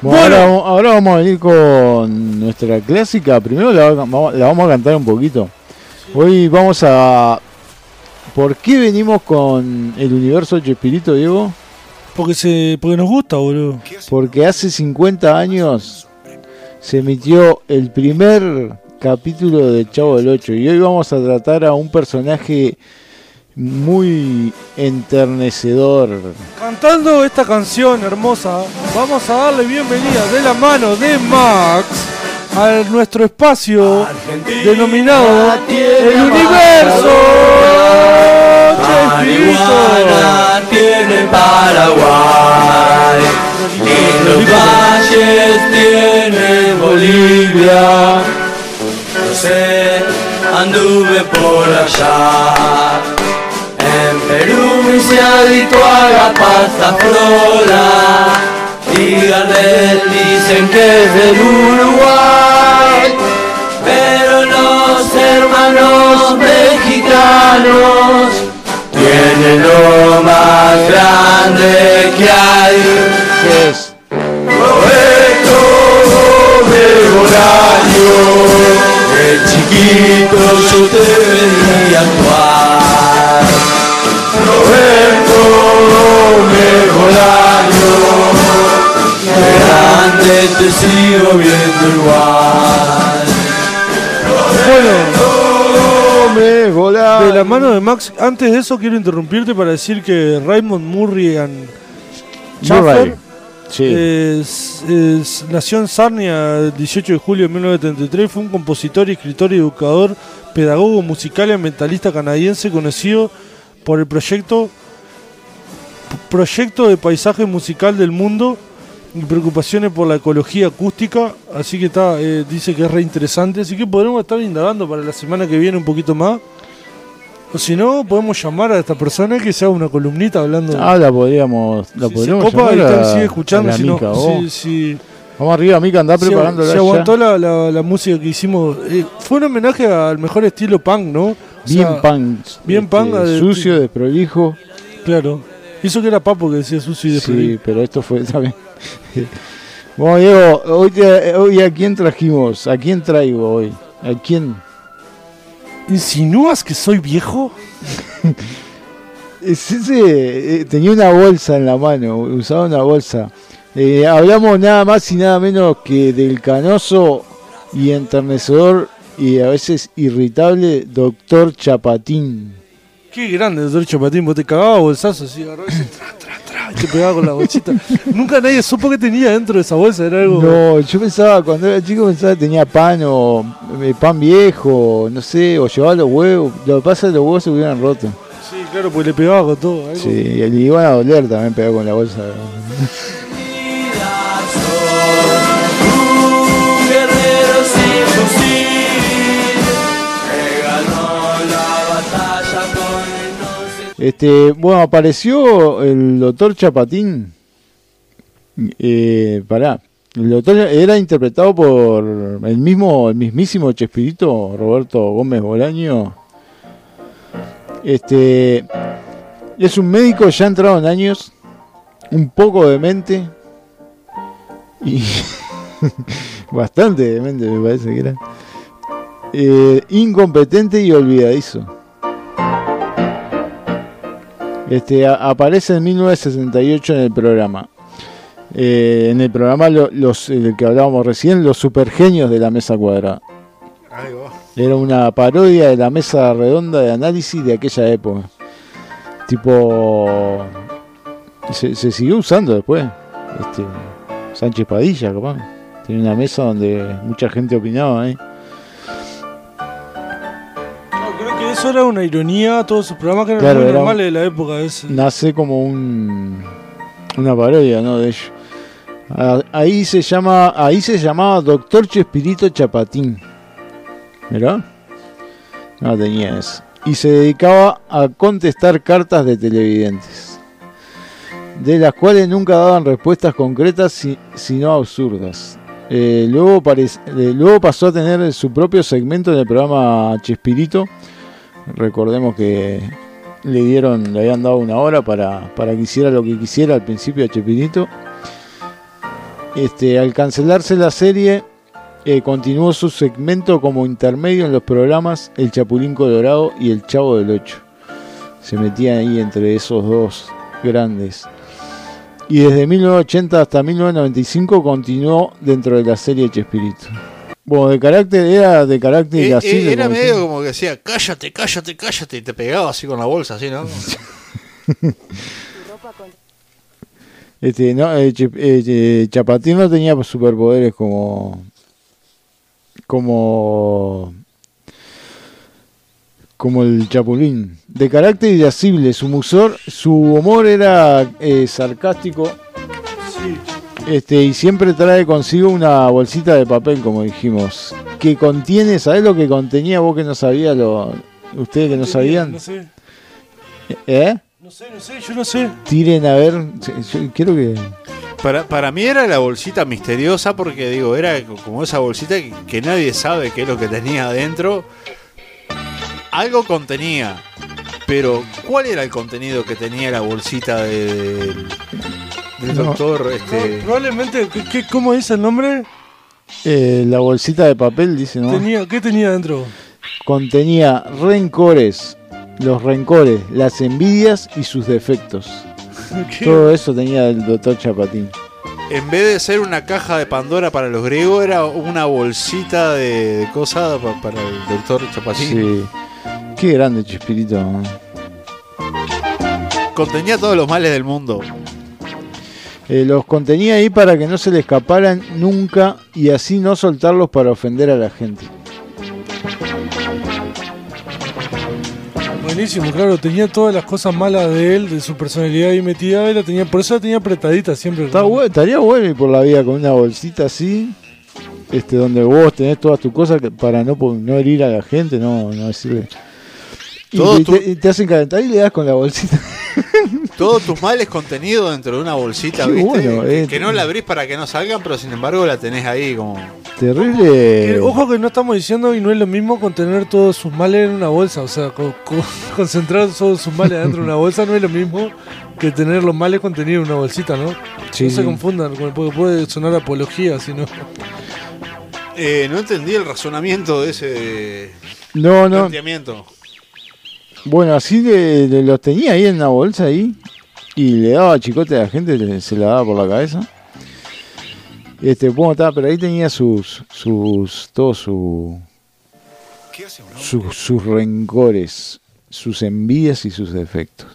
Bueno, ahora, vamos a venir con nuestra clásica. Primero la, vamos a cantar un poquito. Hoy vamos a. ¿Por qué venimos con el universo Chespirito, Diego? Porque, se, porque nos gusta, boludo. Porque hace 50 años se emitió el primer capítulo de Chavo del 8 y hoy vamos a tratar a un personaje muy enternecedor. Cantando esta canción hermosa, vamos a darle bienvenida de la mano de Max a nuestro espacio denominado El Universo. Marihuana tiene Paraguay y los valles tiene Bolivia. No sé, anduve por allá Perú se adicto a la pasta frola y Gardel dicen que es del Uruguay, pero los hermanos mexicanos tienen lo más grande que hay, que es Roberto Bolaño, el chiquito yo te venía actuar. Roberto mejor año, grande te sigo viendo igual. Bueno, de la mano de Max, antes de eso quiero interrumpirte para decir que Raymond Murray Schaffer nació en Sarnia el 18 de julio de 1933, fue un compositor, escritor y educador, pedagogo musical y ambientalista canadiense conocido por el proyecto proyecto de paisaje musical del mundo y preocupaciones por la ecología acústica, así que está eh, dice que es re interesante, así que podremos estar indagando para la semana que viene un poquito más. O si no, podemos llamar a esta persona que sea una columnita hablando. Ah, la podríamos, la podríamos llamar sigue escuchando, si no, si, Vamos arriba, Mica, andá preparando Se aguantó la, la, música que hicimos. Eh, fue un homenaje al mejor estilo punk, ¿no? bien punk. Bien punk. Este, sucio, desprolijo. Claro. Hizo que era Papo que decía sucio y desprolijo. Sí, pero esto fue también. bueno, Diego, hoy, hoy a quién trajimos, a quién traigo hoy, a quién. ¿Insinúas que soy viejo? ese, eh, tenía una bolsa en la mano, usaba una bolsa. Eh, hablamos nada más y nada menos que del canoso y enternecedor y a veces irritable doctor Chapatín. Qué grande, doctor Chapatín, vos te cagabas bolsazo así, agarrabas y, tra, tra, tra, y te pegaba con la bolsita. Nunca nadie supo que tenía dentro de esa bolsa, era algo. No, yo pensaba, cuando era chico pensaba que tenía pan o eh, pan viejo, no sé, o llevaba los huevos. Lo que pasa es que los huevos se hubieran roto. Sí, claro, pues le pegaba con todo. Sí, y le iban a doler también pegar con la bolsa. Este, bueno, apareció el doctor Chapatín. Eh, pará. El doctor era interpretado por el mismo, el mismísimo Chespirito, Roberto Gómez Bolaño. Este es un médico ya entrado en años, un poco demente y bastante demente me parece que era. Eh, incompetente y olvidadizo. Este, aparece en 1968 en el programa. Eh, en el programa los, del que hablábamos recién, los supergenios de la mesa cuadrada. Era una parodia de la mesa redonda de análisis de aquella época. Tipo. Se, siguió usando después. Este, Sánchez Padilla, capaz. Tenía una mesa donde mucha gente opinaba ahí eso era una ironía, todos sus programas que eran muy normales de la época. Ese. Nace como un una parodia, ¿no? De ellos. Ahí se llama, ahí se llamaba Doctor Chespirito Chapatín. ¿Verdad? No tenía eso. Y se dedicaba a contestar cartas de televidentes, de las cuales nunca daban respuestas concretas, sino absurdas. Eh, luego, eh, luego pasó a tener su propio segmento en el programa Chespirito, Recordemos que le dieron, le habían dado una hora para, para que hiciera lo que quisiera al principio a Chepinito. Este, al cancelarse la serie, eh, continuó su segmento como intermedio en los programas El Chapulín Colorado y El Chavo del Ocho. Se metía ahí entre esos dos grandes. Y desde 1980 hasta 1995 continuó dentro de la serie Chespirito. Bueno, de carácter, era de carácter Eh, así. eh, era como medio como que decía, cállate, cállate, cállate, y te pegaba así con la bolsa, así, ¿no? Este, no, eh, eh, Chapatín no tenía superpoderes como. como. Como el Chapulín. De carácter irascible, su musor, su humor era eh, sarcástico. Este, y siempre trae consigo una bolsita de papel, como dijimos. Que contiene, ¿sabés lo que contenía vos que no sabías? Lo, ustedes que no sabían. No sé, ¿Eh? no sé, no sé, yo no sé. Tiren a ver. yo quiero que. Para, para mí era la bolsita misteriosa porque, digo, era como esa bolsita que, que nadie sabe qué es lo que tenía adentro. Algo contenía, pero ¿cuál era el contenido que tenía la bolsita de- del, del No. doctor? Este, Probablemente, ¿qué, qué- cómo dice el nombre? Eh, la bolsita de papel, dice, ¿no? Tenía, ¿Qué tenía dentro? Contenía rencores, los rencores, las envidias y sus defectos. ¿Qué? Todo eso tenía el doctor Chapatín. En vez de ser una caja de Pandora para los griegos, era una bolsita de, de cosas pa- para el doctor Chapatín. Sí. Qué grande Chespirito. Contenía todos los males del mundo. Eh, los contenía ahí para que no se le escaparan nunca y así no soltarlos para ofender a la gente. Buenísimo, claro, tenía todas las cosas malas de él, de su personalidad ahí metida, y la tenía, por eso la tenía apretadita siempre. Está bueno, estaría bueno ir por la vida con una bolsita así, este, donde vos tenés todas tus cosas para no, no herir a la gente, no, no decirle. Y, Todo te, tu- y te hacen calentar y le das con la bolsita. Todos tus males contenidos dentro de una bolsita, ¿viste? bueno, eh. que no la abrís para que no salgan, pero sin embargo la tenés ahí como. Terrible. Eh, ojo que no estamos diciendo y no es lo mismo contener todos sus males en una bolsa, o sea, co- co- concentrar todos sus males dentro de una bolsa no es lo mismo que tener los males contenidos en una bolsita, ¿no? Sí, no se confundan, porque puede sonar apología, si no. Eh, no entendí el razonamiento de ese No, no. planteamiento. Bueno, así de, de los tenía ahí en una bolsa ahí y le daba chicote a la gente, se la daba por la cabeza. Este, bueno, estaba, pero ahí tenía sus, sus, todos su, sus, sus rencores, sus envidias y sus defectos.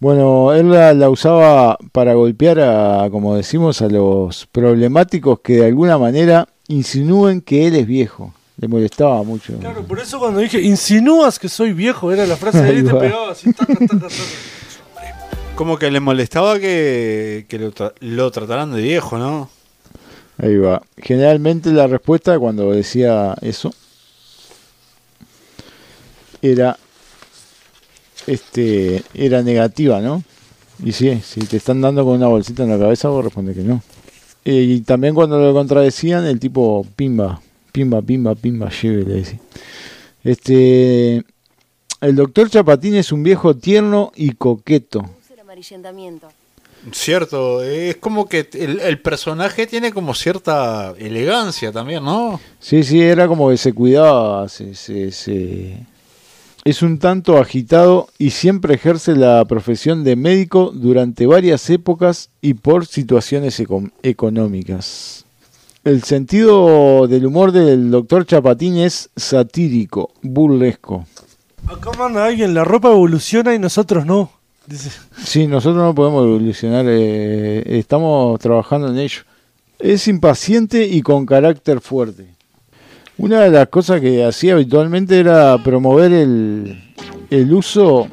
Bueno, él la, la usaba para golpear a, como decimos, a los problemáticos que de alguna manera insinúen que él es viejo. Le molestaba mucho. Claro, por eso cuando dije, insinúas que soy viejo, era la frase de él y te Ahí va. pegaba así, taca, taca, taca. Como que le molestaba que, que lo, tra- lo trataran de viejo, ¿no? Ahí va. Generalmente la respuesta cuando decía eso era este era negativa, ¿no? Y sí, si te están dando con una bolsita en la cabeza, vos respondes que no. Eh, y también cuando lo contradecían, el tipo pimba, pimba, pimba, pimba, lleve, le decía. Este el doctor Chapatín es un viejo tierno y coqueto. Cierto, es como que el, el personaje tiene como cierta elegancia también, ¿no? Sí, sí, era como que se cuidaba, se, se- se- es un tanto agitado y siempre ejerce la profesión de médico durante varias épocas y por situaciones eco- económicas. El sentido del humor del doctor Chapatín es satírico, burlesco. Acá manda alguien, la ropa evoluciona y nosotros no. Dice, Sí, nosotros no podemos evolucionar, eh, estamos trabajando en ello. Es impaciente y con carácter fuerte. Una de las cosas que hacía habitualmente era promover el, el uso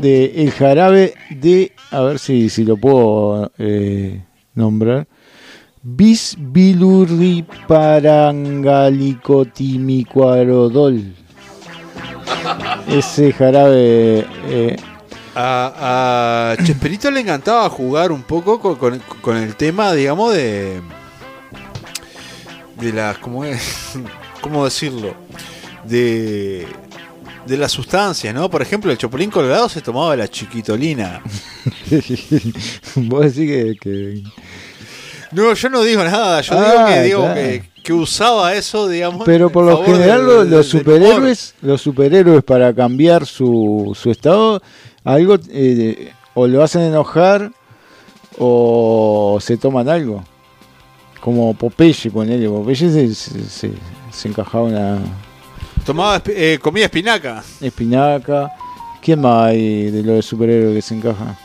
de el jarabe de, a ver si, si lo puedo eh, nombrar, bisbilurriparangalicotimicuarodol. Ese jarabe eh, A, a Chespirito le encantaba jugar un poco con, con- con el tema, digamos, de. de las. ¿Cómo es? ¿Cómo decirlo? De. de las sustancias, ¿no? Por ejemplo, el Chapulín Colorado se tomaba la chiquitolina. Vos decís que, que- No, yo no digo nada, yo Ah, digo que digo claro. que, que usaba eso, digamos. Pero por lo general del- los, superhéroes, los superhéroes para cambiar su, su estado, algo eh, o lo hacen enojar o se toman algo. Como Popeye, ponele. Popeye se, se, se- se encajaba una. Tomaba eh, comía espinaca. espinaca. ¿Quién más hay de los superhéroes que se encajan?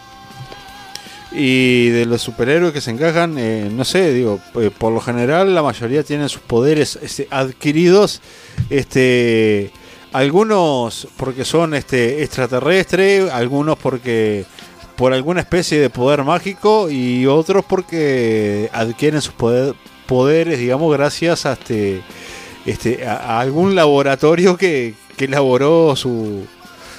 Y de los superhéroes que se encajan, eh, no sé, digo, eh, por lo general la mayoría tienen sus poderes este, adquiridos, este, algunos porque son este, extraterrestres, algunos porque por alguna especie de poder mágico y otros porque adquieren sus poder- poderes, digamos, gracias a, este, este, a, a algún laboratorio que, que elaboró su,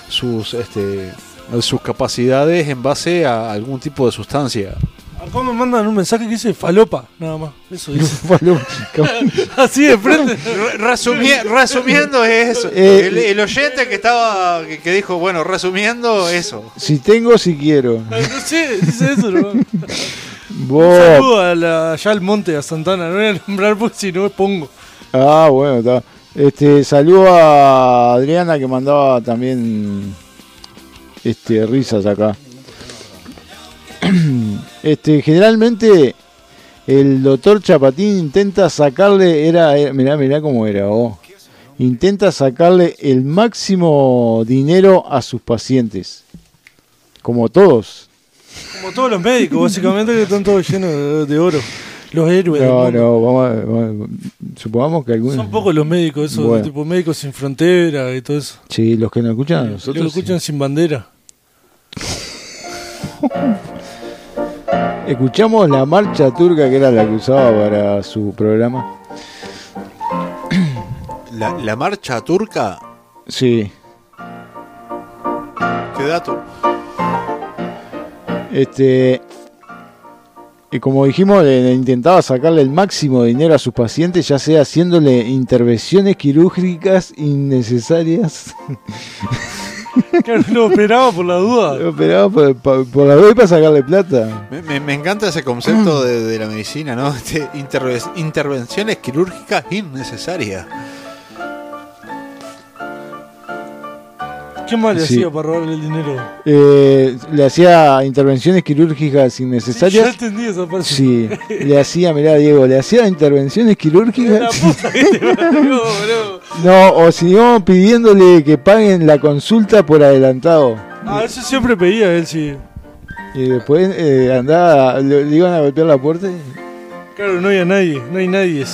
sus, este, sus capacidades en base a algún tipo de sustancia. Acá me mandan un mensaje que dice falopa, nada más. Eso dice. Así de frente. Re- resumi- resumiendo eso, Eh, el, el oyente que estaba que, que dijo, bueno, resumiendo eso. si tengo, si quiero. No sé, dice eso, ¿no? Un saludo a la- allá al monte, a Santana. No voy a nombrar porque si no me pongo. Ah, bueno, está. Este, saludo a Adriana que mandaba también este risas acá. Este, generalmente el doctor Chapatín intenta sacarle era, era- mirá, mirá cómo era, oh. Intenta sacarle el máximo dinero a sus pacientes. Como todos. Como todos los médicos, básicamente, que están todos llenos de oro. Los héroes. del No, mundo. no, vamos a- vamos a- supongamos que algunos Son pocos los médicos, esos Bueno. tipo médicos sin frontera y todo eso. Sí, los que nos escuchan a Los nosotros. que lo escuchan sin bandera. Escuchamos la marcha turca que era la que usaba para su programa. La, la marcha turca, Sí. qué dato. Este. Y como dijimos, le- intentaba sacarle el máximo de dinero a sus pacientes, ya sea haciéndole intervenciones quirúrgicas innecesarias. Claro, lo operaba por la duda. Lo operaba por, por- por la vez para sacarle plata. Me, me- me encanta ese concepto de, de la medicina, ¿no? Este, interve- intervenciones quirúrgicas innecesarias. ¿Qué más le Sí. hacía para robarle el dinero? Eh, le hacía intervenciones quirúrgicas Ya innecesarias. entendí esa parte. Sí, le hacía, mirá Diego, le hacía intervenciones La quirúrgicas. puta que te parió, boludo. No, o si no, pidiéndole que paguen la consulta por adelantado. Ah, eso siempre pedía él, sí. Y después eh, andaba, le, le iban a golpear la puerta. y- Claro, no había nadie, no hay nadie.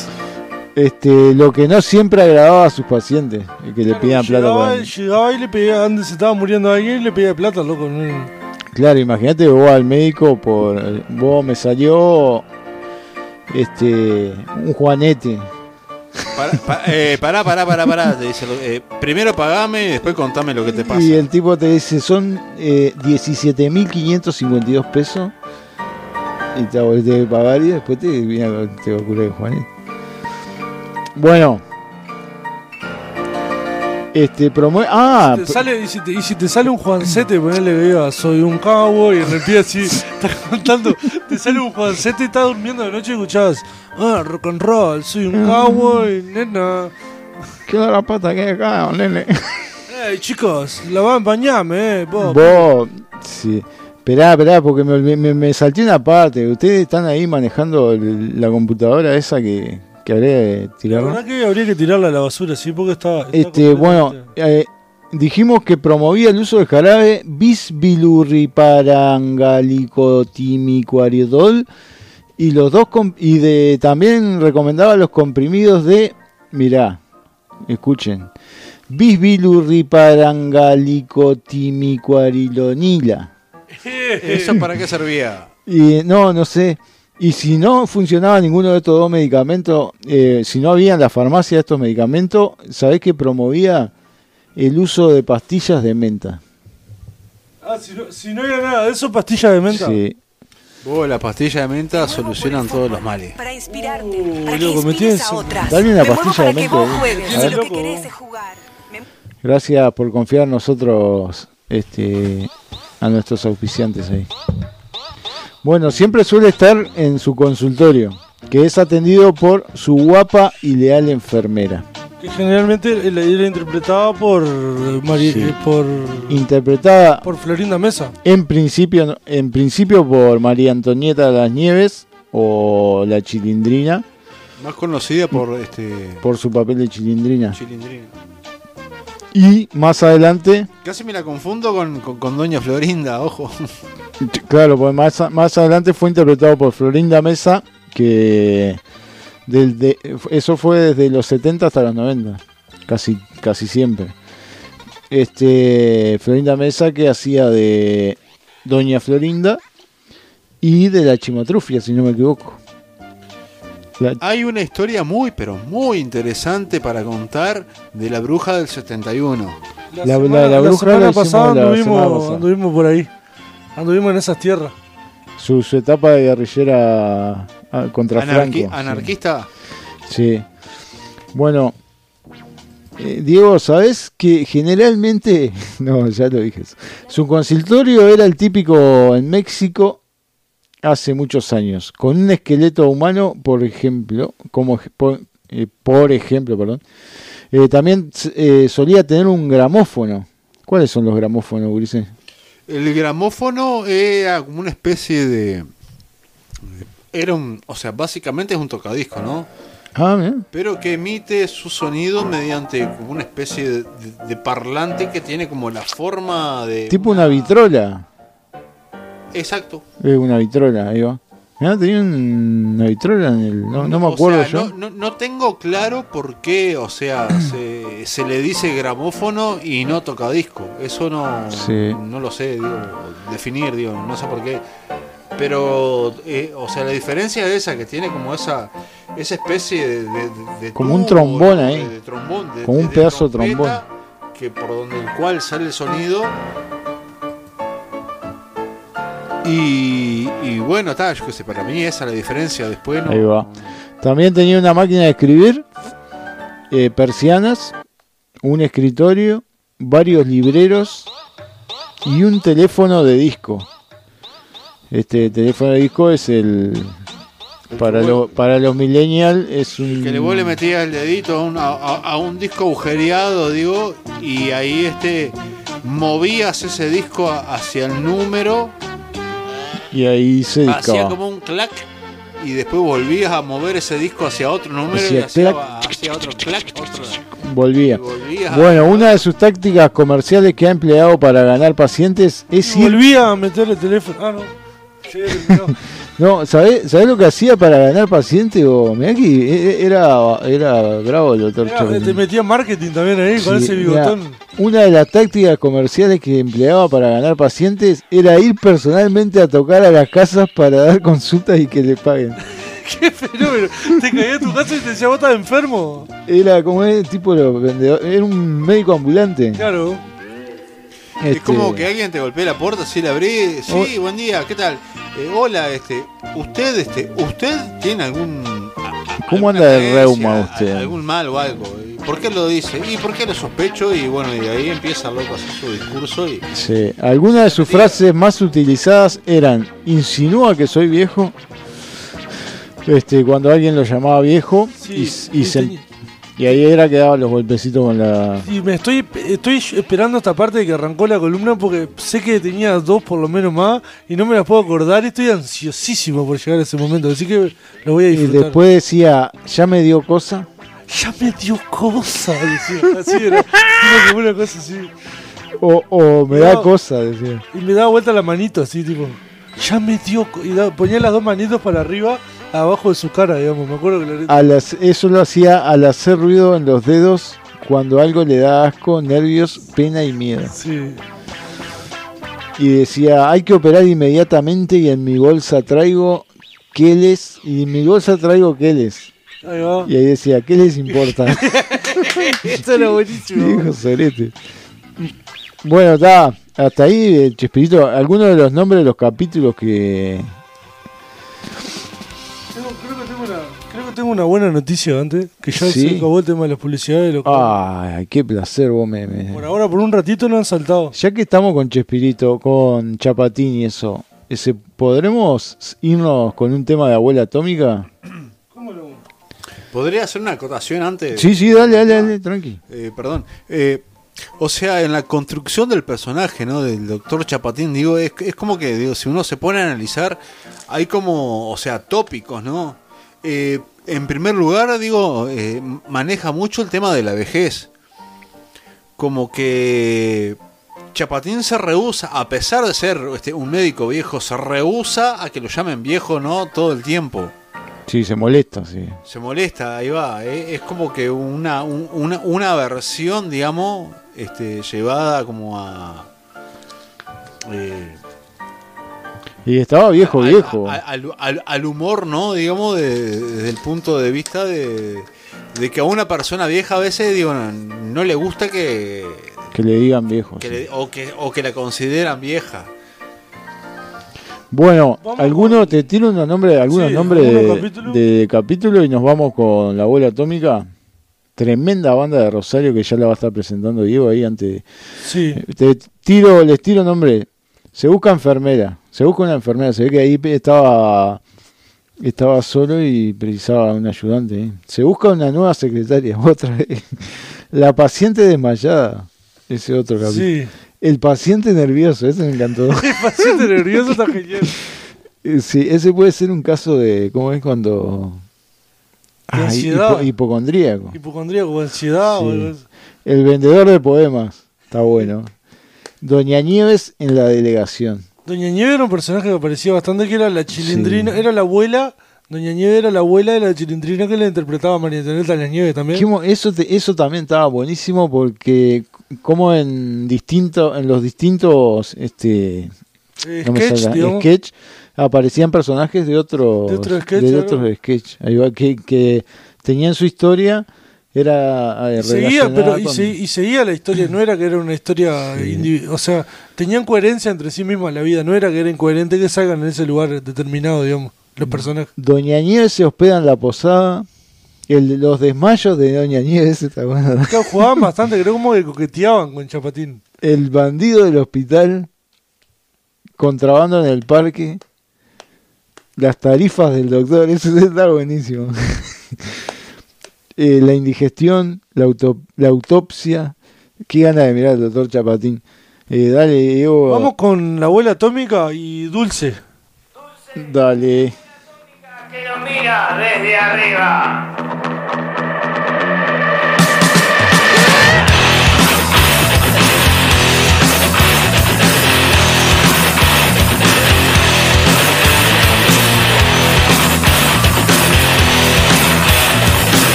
Este, lo que no siempre agradaba a sus pacientes, el que le pidan plata. llegaba, para- llegaba y le pedía, antes se estaba muriendo alguien y le pedía plata, loco. no- Claro, imagínate vos al médico por vos me salió este un juanete. Para, pa- eh, pará, pará, pará, pará. Te dice, eh, primero pagame y después contame lo que te pasa. Y el tipo te dice, son eh, 17.552 pesos. Y te a pagar y después te viene a- te va a curar el Juanete. Bueno. Este, promueve... Ah, Te sale, y, si te, y si te sale un Juancete, ponele que diga, soy un cowboy, y pie así, está contando, te sale un Juancete y estás durmiendo de noche y escuchás, ah, rock and roll, soy un cowboy, nena. qué la pata que hay acá, nene. Ey, chicos, la van a bañarme, eh, vos. Vos, sí. Esperá, esperá, porque me, me, me salté una parte. Ustedes están ahí manejando el- la computadora esa que, que de La tirarla. verdad que habría que tirarla a la basura, sí, porque está. está Este, bueno, eh, dijimos que promovía el uso del jarabe bisbilurriparangalicotimicoriodol y los dos y de también recomendaba los comprimidos de, mirá, escuchen, bisbilurriparangalicotimicorilonila. ¿Eso para qué servía? Y no, no sé. Y si no funcionaba ninguno de estos dos medicamentos, eh, si no había en la farmacia estos medicamentos, ¿sabés que promovía el uso de pastillas de menta? Ah, si no, si no había nada de eso, pastillas de menta. Sí. Vos, la pastilla de menta solucionan todos los males. Para inspirarte, Uh, para que loco, me inspires tienes- a otras. Dale una Me pastilla de que menta, vos juegues. A Si ver. lo que querés es jugar. Me- Gracias por confiar en nosotros, este, a nuestros auspiciantes ahí. Bueno, siempre suele estar en su consultorio, que es atendido por su guapa y leal enfermera. Que generalmente la era interpretada por Mari- Sí. eh, por, Interpretada por Florinda Mesa. en principio, en principio por María Antonieta de las Nieves o la Chilindrina, Más conocida por este. por su papel de Chilindrina. Chilindrina. Y más adelante, Casi me la confundo con, con, con Doña Florinda, ojo. Claro, pues más, más adelante fue interpretado por Florinda Mesa, que del- de- eso fue desde los 70 hasta los 90, casi, casi siempre. Este, Florinda Mesa que hacía de Doña Florinda y de la Chimotrufia, si no me equivoco. La- Hay una historia muy, pero muy interesante para contar de la bruja del 71. La, La- semana, la- la la bruja semana la hicimos pasada la anduvimos, semana pasada. anduvimos por ahí. Anduvimos en esas tierras. su, su etapa de guerrillera ah, contra Anarqui- Franco. anarquista. Sí. Bueno, eh, Diego, ¿sabes que generalmente, no, ya lo dije, eso. su consultorio era el típico en México hace muchos años, con un esqueleto humano, por ejemplo, como por, eh, por ejemplo, perdón, eh, también eh, solía tener un gramófono. ¿Cuáles son los gramófonos, Ulises? El gramófono era como una especie de. Era un. O sea, básicamente es un tocadisco, ¿no? Ah, mira. Pero que emite su sonido mediante como una especie de, de- de parlante que tiene como la forma de. tipo una vitrola. Exacto. Es una vitrola, ahí va. Mirá, tenía un- en el. No, no me O acuerdo sea, yo. No, no- no tengo claro por qué, o sea, se, se le dice gramófono y no tocadisco. Eso no, Sí. no lo sé, digo, definir, digo, no sé por qué. Pero, eh, o sea, la diferencia es esa, que tiene como esa esa especie de... de- de Como un trombón ¿no? ahí. De, trombón, Como un pedazo de trompeta, Que por donde el cual sale el sonido. Y, y bueno, está, yo qué sé, para mí esa es la diferencia. Después no. Ahí va. También tenía una máquina de escribir, eh, persianas, un escritorio, varios libreros y un teléfono de disco. Este teléfono de disco es el para lo- para los millennials es un Que le vos le metías el dedito a un, a, a- un disco agujereado, digo, y ahí este movías ese disco hacia el número, y ahí se hacía discaba. como un clac, y después volvías a mover ese disco hacia otro número y Hacía hacía, clac, hacía otro clac, otro. Volvía. y Bueno, una de sus tácticas comerciales que ha empleado para ganar pacientes es ir Volví a meter el teléfono. Ah, no. Al terminado. No, ¿sabés, ¿sabés lo que hacía para ganar paciente? O, mirá que e- e- era, era bravo el doctor Chapin. te metía marketing también ahí con Sí, ese mirá, bigotón. una de las tácticas comerciales que empleaba para ganar pacientes era ir personalmente a tocar a las casas para dar consultas y que le paguen. Qué fenómeno. Te caía a tu casa y te decía, vos estás enfermo. Era como el tipo de los vendedores, era un médico ambulante. Claro. Es Este, como que alguien te golpea la puerta, si la abrí, sí, Oh. buen día, ¿qué tal? Eh, hola, este, usted, este, usted tiene algún ¿Cómo anda de creencia, reuma usted? algún mal o algo? ¿Y ¿Por qué lo dice? ¿Y por qué lo sospecho? Y bueno, y ahí empieza el loco a hacer su discurso y Sí, algunas de sus frases más utilizadas eran insinúa que soy viejo. Este, cuando alguien lo llamaba viejo y, Sí, y y se- y ahí era que daba los golpecitos con la Y me estoy, estoy esperando esta parte de que arrancó la columna porque sé que tenía dos por lo menos más y no me las puedo acordar y estoy ansiosísimo por llegar a ese momento, así que lo voy a y disfrutar. después decía ya me dio cosa Ya me dio cosa, decía. Así era. Como una cosa así. o, o me da cosa decía Y me daba vuelta la manito así, tipo. Ya me dio. Y da- ponía las dos manitos para arriba, abajo de su cara, digamos. Me acuerdo que lo hac- eso lo hacía al hacer ruido en los dedos cuando algo le da asco, nervios, pena y miedo. Sí. Y decía, hay que operar inmediatamente y en mi bolsa traigo queles y en mi bolsa traigo queles. Ahí va. Y ahí decía, ¿qué les importa? Esto era buenísimo. Hijo sorete. Bueno, está. Hasta ahí, Chespirito, algunos de los nombres de los capítulos que... tengo una buena noticia antes. Que ya Sí. se acabó el tema de las publicidades. Lo Ay, qué placer vos me... me- Por ahora, por un ratito, no han saltado. Ya que estamos con Chespirito, con Chapatín y eso, ese, ¿podremos irnos con un tema de abuela atómica? ¿Podría hacer una acotación antes? Sí, sí, dale, dale, dale, tranqui. Eh, perdón. Eh, o sea, en la construcción del personaje, ¿no? Del doctor Chapatín, digo, es, es como que, digo, si uno se pone a analizar, hay como, o sea, tópicos, ¿no? Eh, en primer lugar, digo, eh, maneja mucho el tema de la vejez. Como que Chapatín se rehúsa, a pesar de ser este, un médico viejo, se rehúsa a que lo llamen viejo, ¿no? Todo el tiempo. Sí, se molesta, sí. Se molesta, ahí va. eh, Es como que una, un- una, una versión, digamos, este, llevada como a. eh, Y estaba viejo, al- viejo. Al, al- al humor, ¿no? Digamos, de- desde el punto de vista de, de que a una persona vieja a veces, digo, no, no le gusta que. Que le digan viejo. que sí. le- o, que, o que la consideran vieja. Bueno, ¿alguno con- te tiro unos nombres, algunos Sí, nombres ¿algunos de, capítulo y nos vamos con la abuela atómica? Tremenda banda de Rosario que ya la va a estar presentando Diego ahí antes. Sí. Te tiro, les tiro nombre. Se busca enfermera. Se busca una enfermera. Se ve que ahí estaba estaba solo y precisaba un ayudante. ¿eh? Se busca una nueva secretaria. Otra vez. La paciente desmayada. Ese otro capítulo. Sí. El paciente nervioso. Ese me encantó. El paciente nervioso está genial. Eh, Sí, ese puede ser un caso de. ¿Cómo es cuando.? Ah, ansiedad. hipo- hipocondríaco. Hipocondríaco o ansiedad o Sí. así. El vendedor de poemas. Está bueno. Doña Nieves en la delegación. Doña Nieve era un personaje que aparecía bastante, que era la chilindrina, era la abuela, Doña Nieve era la abuela de la chilindrina que le interpretaba a María Antonieta Las Nieves también. Eso, te- eso también estaba buenísimo porque como en distinto, en los distintos este, Eh, no sketch, aparecían personajes de otros De otro sketch, de otros sketch. Ahí va, que, que tenían su historia era eh, Seguía, y, con- se- y seguía la historia, no era que era una historia o sea, tenían coherencia entre sí mismas la vida, no era que era incoherente que salgan en ese lugar determinado, digamos, los personajes. Doña Nieves se hospeda en la posada. El los desmayos de Doña Nieves está bueno. Jugaban bastante, creo como que coqueteaban con Chapatín. El bandido del hospital. Contrabando en el parque. Las tarifas del doctor. Eso está buenísimo. Eh, la indigestión. La, auto- la autopsia. Qué gana de mirar al doctor Chapatín. Eh, dale, Diego. Vamos con la abuela atómica y Dulce. Dale. que lo mira desde arriba.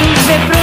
Con el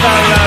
de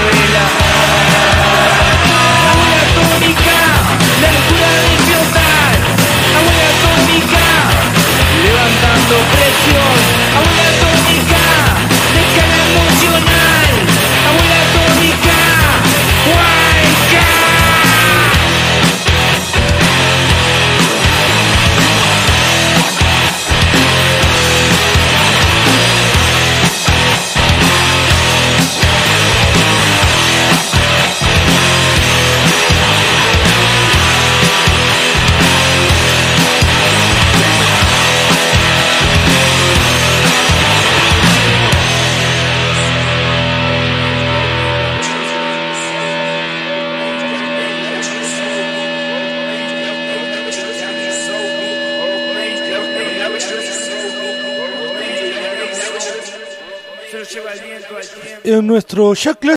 nuestro ya clásico